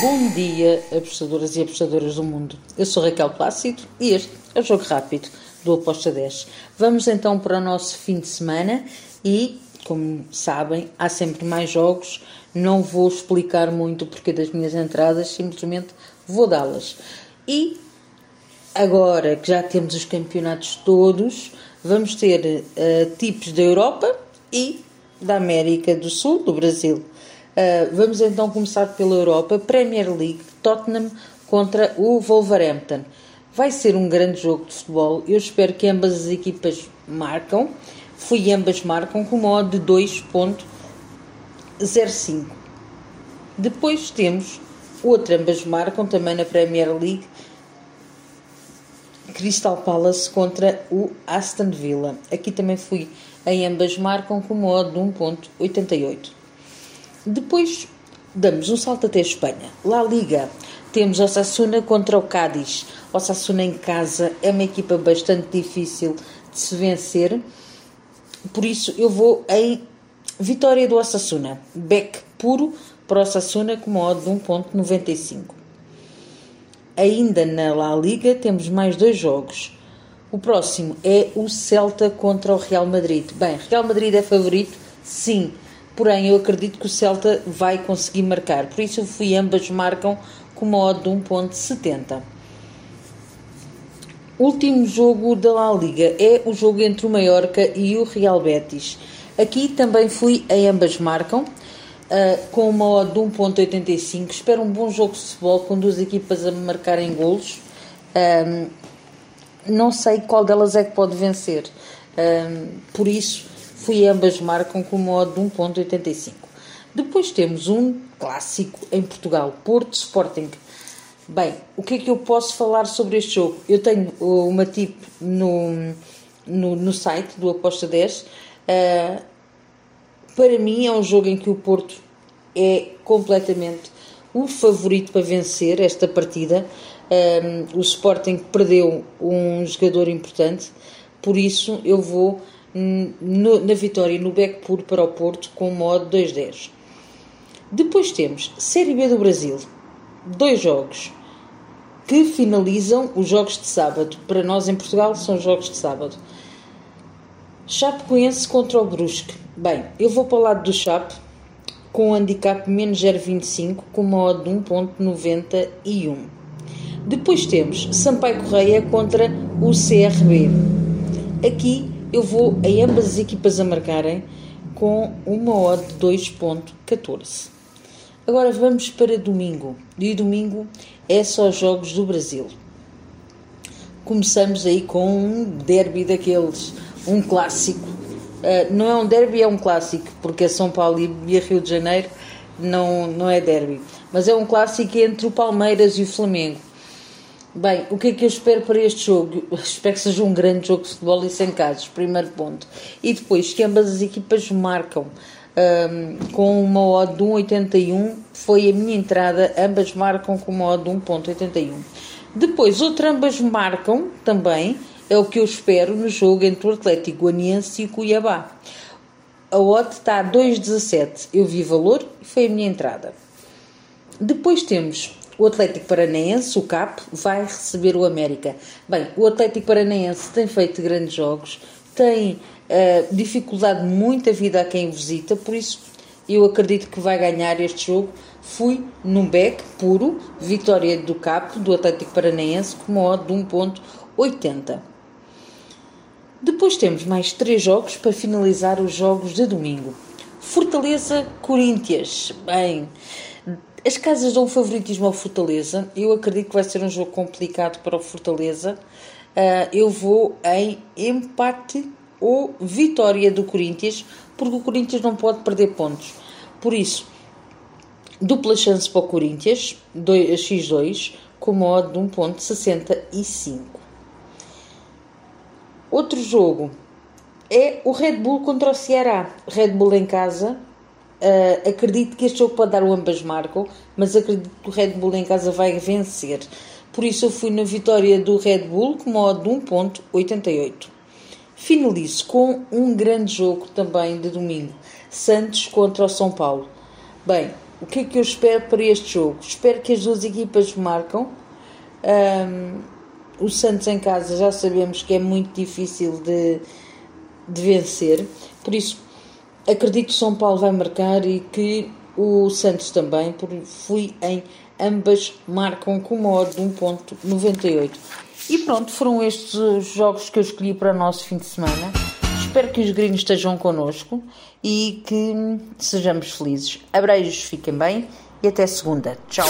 Bom dia, apostadoras e apostadoras do mundo. Eu sou Raquel Plácido e este é o Jogo Rápido do Aposta 10. Vamos então para o nosso fim de semana e, como sabem, há sempre mais jogos. Não vou explicar muito o porquê das minhas entradas, simplesmente vou dá-las. E agora que já temos os campeonatos todos, vamos ter uh, tipos da Europa e da América do Sul, do Brasil. Uh, vamos então começar pela Europa, Premier League, Tottenham contra o Wolverhampton. Vai ser um grande jogo de futebol. Eu espero que ambas as equipas marcam. Fui ambas marcam com modo de 2.05. Depois temos outra, ambas marcam também na Premier League. Crystal Palace contra o Aston Villa. Aqui também fui em ambas marcam com modo de 1.88. Depois damos um salto até a Espanha. La Liga. Temos o Sassuna contra o Cádiz. O Sassuna em casa é uma equipa bastante difícil de se vencer. Por isso eu vou em vitória do Osasuna. Beck puro para o Osasuna com modo de 1.95. Ainda na La Liga temos mais dois jogos. O próximo é o Celta contra o Real Madrid. Bem, Real Madrid é favorito? Sim porém eu acredito que o Celta vai conseguir marcar. Por isso eu fui ambas marcam com uma odd de 1.70. Último jogo da La Liga é o jogo entre o Mallorca e o Real Betis. Aqui também fui em ambas marcam. Uh, com uma odd de 1.85 espero um bom jogo de futebol com duas equipas a marcarem golos um, não sei qual delas é que pode vencer um, por isso Fui ambas marcam com modo de 1.85. Depois temos um clássico em Portugal, Porto Sporting. Bem, o que é que eu posso falar sobre este jogo? Eu tenho uma tip no, no, no site do Aposta 10. Uh, para mim é um jogo em que o Porto é completamente o favorito para vencer esta partida. Um, o Sporting perdeu um jogador importante, por isso eu vou no, na vitória no back puro para o Porto com o modo 2-10. Depois temos Série B do Brasil, dois jogos que finalizam os jogos de sábado. Para nós em Portugal são jogos de sábado. Chapecoense contra o Brusque. Bem, eu vou para o lado do Chape com o handicap menos 0,25 com modo de 1.91. Depois temos Sampaio Correia contra o CRB. Aqui eu vou a ambas as equipas a marcarem com uma odd de 2.14. Agora vamos para domingo. E domingo é só jogos do Brasil. Começamos aí com um derby daqueles, um clássico. Uh, não é um derby, é um clássico, porque é São Paulo e Rio de Janeiro não, não é derby. Mas é um clássico entre o Palmeiras e o Flamengo. Bem, o que é que eu espero para este jogo? espero que seja um grande jogo de futebol e sem casos, primeiro ponto. E depois que ambas as equipas marcam um, com uma odd de 1,81, foi a minha entrada, ambas marcam com uma odd de 1,81. Depois, outra ambas marcam também, é o que eu espero no jogo entre o Atlético Guaniense e o Cuiabá. A odd está a 2,17, eu vi valor e foi a minha entrada. Depois temos o Atlético Paranaense, o CAP, vai receber o América. Bem, o Atlético Paranaense tem feito grandes jogos, tem uh, dificuldade muito a vida a quem visita, por isso eu acredito que vai ganhar este jogo. Fui num back puro, vitória do CAP, do Atlético Paranaense, com uma odd de 1.80. Depois temos mais três jogos para finalizar os jogos de domingo. Fortaleza Corinthians. Bem, as casas dão favoritismo ao Fortaleza. Eu acredito que vai ser um jogo complicado para o Fortaleza. Uh, eu vou em empate ou vitória do Corinthians, porque o Corinthians não pode perder pontos. Por isso, dupla chance para o Corinthians, x2, com modo de 1.65. Outro jogo é o Red Bull contra o Ceará. Red Bull em casa, Uh, acredito que este jogo pode dar o ambas marcam, mas acredito que o Red Bull em casa vai vencer. Por isso eu fui na vitória do Red Bull com modo de 1.88. Finalizo com um grande jogo também de domingo. Santos contra o São Paulo. Bem, o que é que eu espero para este jogo? Espero que as duas equipas marcam. Um, o Santos em casa já sabemos que é muito difícil de, de vencer, por isso acredito que São Paulo vai marcar e que o Santos também, porque fui em ambas marcam com uma hora de 1.98. E pronto, foram estes os jogos que eu escolhi para o nosso fim de semana. Espero que os gringos estejam connosco e que sejamos felizes. Abreijos, fiquem bem e até segunda. Tchau!